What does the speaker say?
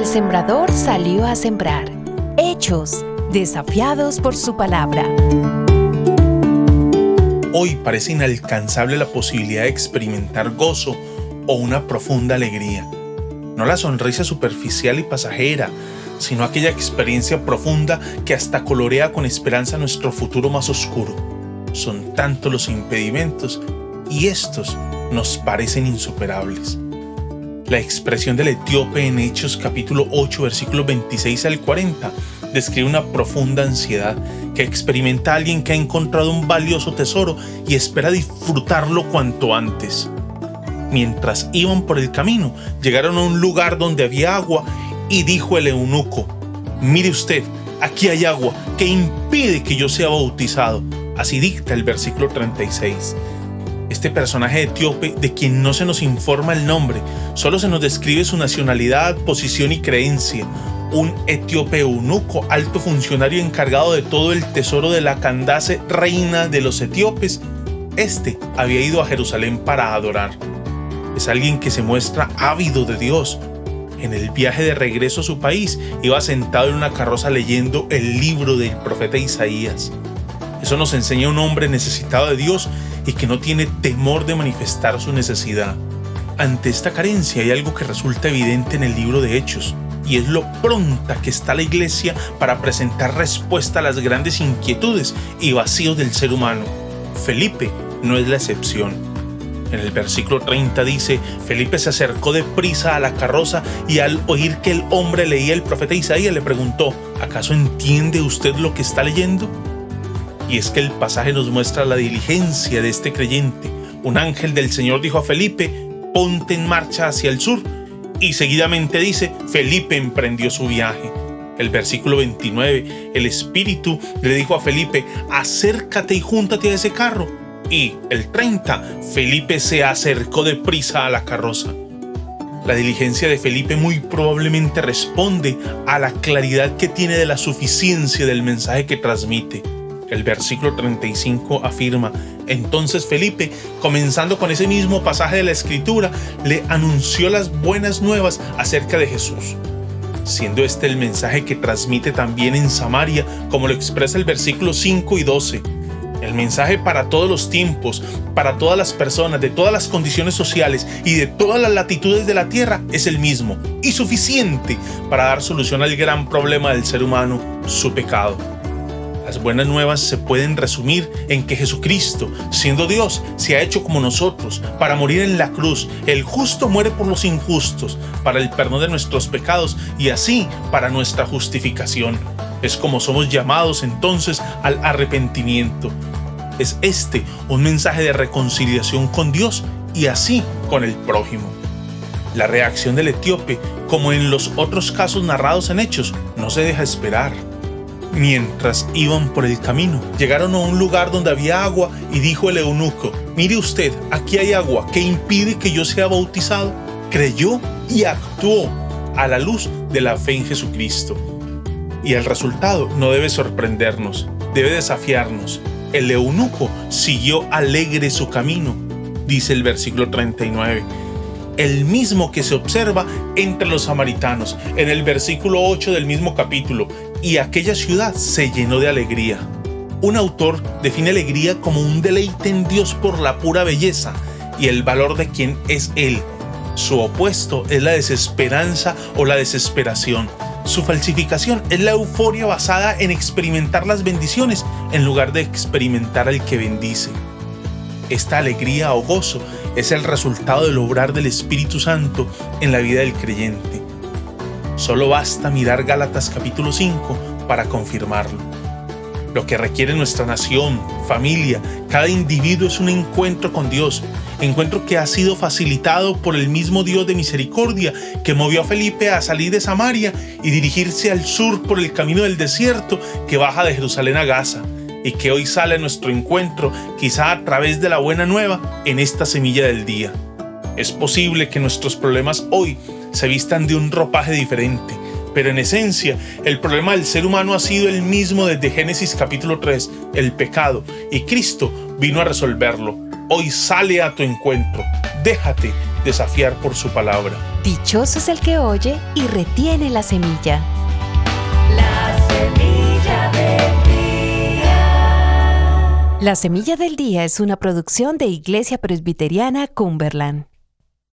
sembrador salió a sembrar. Hechos, desafiados por su palabra. Hoy parece inalcanzable la posibilidad de experimentar gozo o una profunda alegría. No la sonrisa superficial y pasajera, sino aquella experiencia profunda que hasta colorea con esperanza nuestro futuro más oscuro. Son tantos los impedimentos y estos nos parecen insuperables. La expresión del etíope en Hechos capítulo 8 versículos 26 al 40 describe una profunda ansiedad que experimenta alguien que ha encontrado un valioso tesoro y espera disfrutarlo cuanto antes. Mientras iban por el camino, llegaron a un lugar donde había agua y dijo el eunuco, mire usted, aquí hay agua que impide que yo sea bautizado. Así dicta el versículo 36. Este personaje etíope, de quien no se nos informa el nombre, solo se nos describe su nacionalidad, posición y creencia. Un etíope eunuco, alto funcionario encargado de todo el tesoro de la Candace, reina de los etíopes, este había ido a Jerusalén para adorar. Es alguien que se muestra ávido de Dios. En el viaje de regreso a su país iba sentado en una carroza leyendo el libro del profeta Isaías. Eso nos enseña un hombre necesitado de Dios y que no tiene temor de manifestar su necesidad. Ante esta carencia hay algo que resulta evidente en el libro de Hechos, y es lo pronta que está la iglesia para presentar respuesta a las grandes inquietudes y vacíos del ser humano. Felipe no es la excepción. En el versículo 30 dice, Felipe se acercó de prisa a la carroza y al oír que el hombre leía el profeta Isaías le preguntó, ¿acaso entiende usted lo que está leyendo? Y es que el pasaje nos muestra la diligencia de este creyente. Un ángel del Señor dijo a Felipe, ponte en marcha hacia el sur. Y seguidamente dice, Felipe emprendió su viaje. El versículo 29, el Espíritu le dijo a Felipe, acércate y júntate a ese carro. Y el 30, Felipe se acercó deprisa a la carroza. La diligencia de Felipe muy probablemente responde a la claridad que tiene de la suficiencia del mensaje que transmite. El versículo 35 afirma, entonces Felipe, comenzando con ese mismo pasaje de la escritura, le anunció las buenas nuevas acerca de Jesús, siendo este el mensaje que transmite también en Samaria, como lo expresa el versículo 5 y 12. El mensaje para todos los tiempos, para todas las personas, de todas las condiciones sociales y de todas las latitudes de la tierra es el mismo y suficiente para dar solución al gran problema del ser humano, su pecado. Buenas nuevas se pueden resumir en que Jesucristo, siendo Dios, se ha hecho como nosotros para morir en la cruz. El justo muere por los injustos, para el perdón de nuestros pecados y así para nuestra justificación. Es como somos llamados entonces al arrepentimiento. Es este un mensaje de reconciliación con Dios y así con el prójimo. La reacción del etíope, como en los otros casos narrados en Hechos, no se deja esperar. Mientras iban por el camino, llegaron a un lugar donde había agua y dijo el eunuco, mire usted, aquí hay agua que impide que yo sea bautizado. Creyó y actuó a la luz de la fe en Jesucristo. Y el resultado no debe sorprendernos, debe desafiarnos. El eunuco siguió alegre su camino, dice el versículo 39 el mismo que se observa entre los samaritanos en el versículo 8 del mismo capítulo, y aquella ciudad se llenó de alegría. Un autor define alegría como un deleite en Dios por la pura belleza y el valor de quien es Él. Su opuesto es la desesperanza o la desesperación. Su falsificación es la euforia basada en experimentar las bendiciones en lugar de experimentar al que bendice. Esta alegría o gozo es el resultado del obrar del Espíritu Santo en la vida del creyente. Solo basta mirar Gálatas capítulo 5 para confirmarlo. Lo que requiere nuestra nación, familia, cada individuo es un encuentro con Dios, encuentro que ha sido facilitado por el mismo Dios de misericordia que movió a Felipe a salir de Samaria y dirigirse al sur por el camino del desierto que baja de Jerusalén a Gaza y que hoy sale a nuestro encuentro, quizá a través de la buena nueva, en esta semilla del día. Es posible que nuestros problemas hoy se vistan de un ropaje diferente, pero en esencia el problema del ser humano ha sido el mismo desde Génesis capítulo 3, el pecado, y Cristo vino a resolverlo. Hoy sale a tu encuentro, déjate desafiar por su palabra. Dichoso es el que oye y retiene la semilla. La semilla del día. La semilla del día es una producción de Iglesia Presbiteriana Cumberland.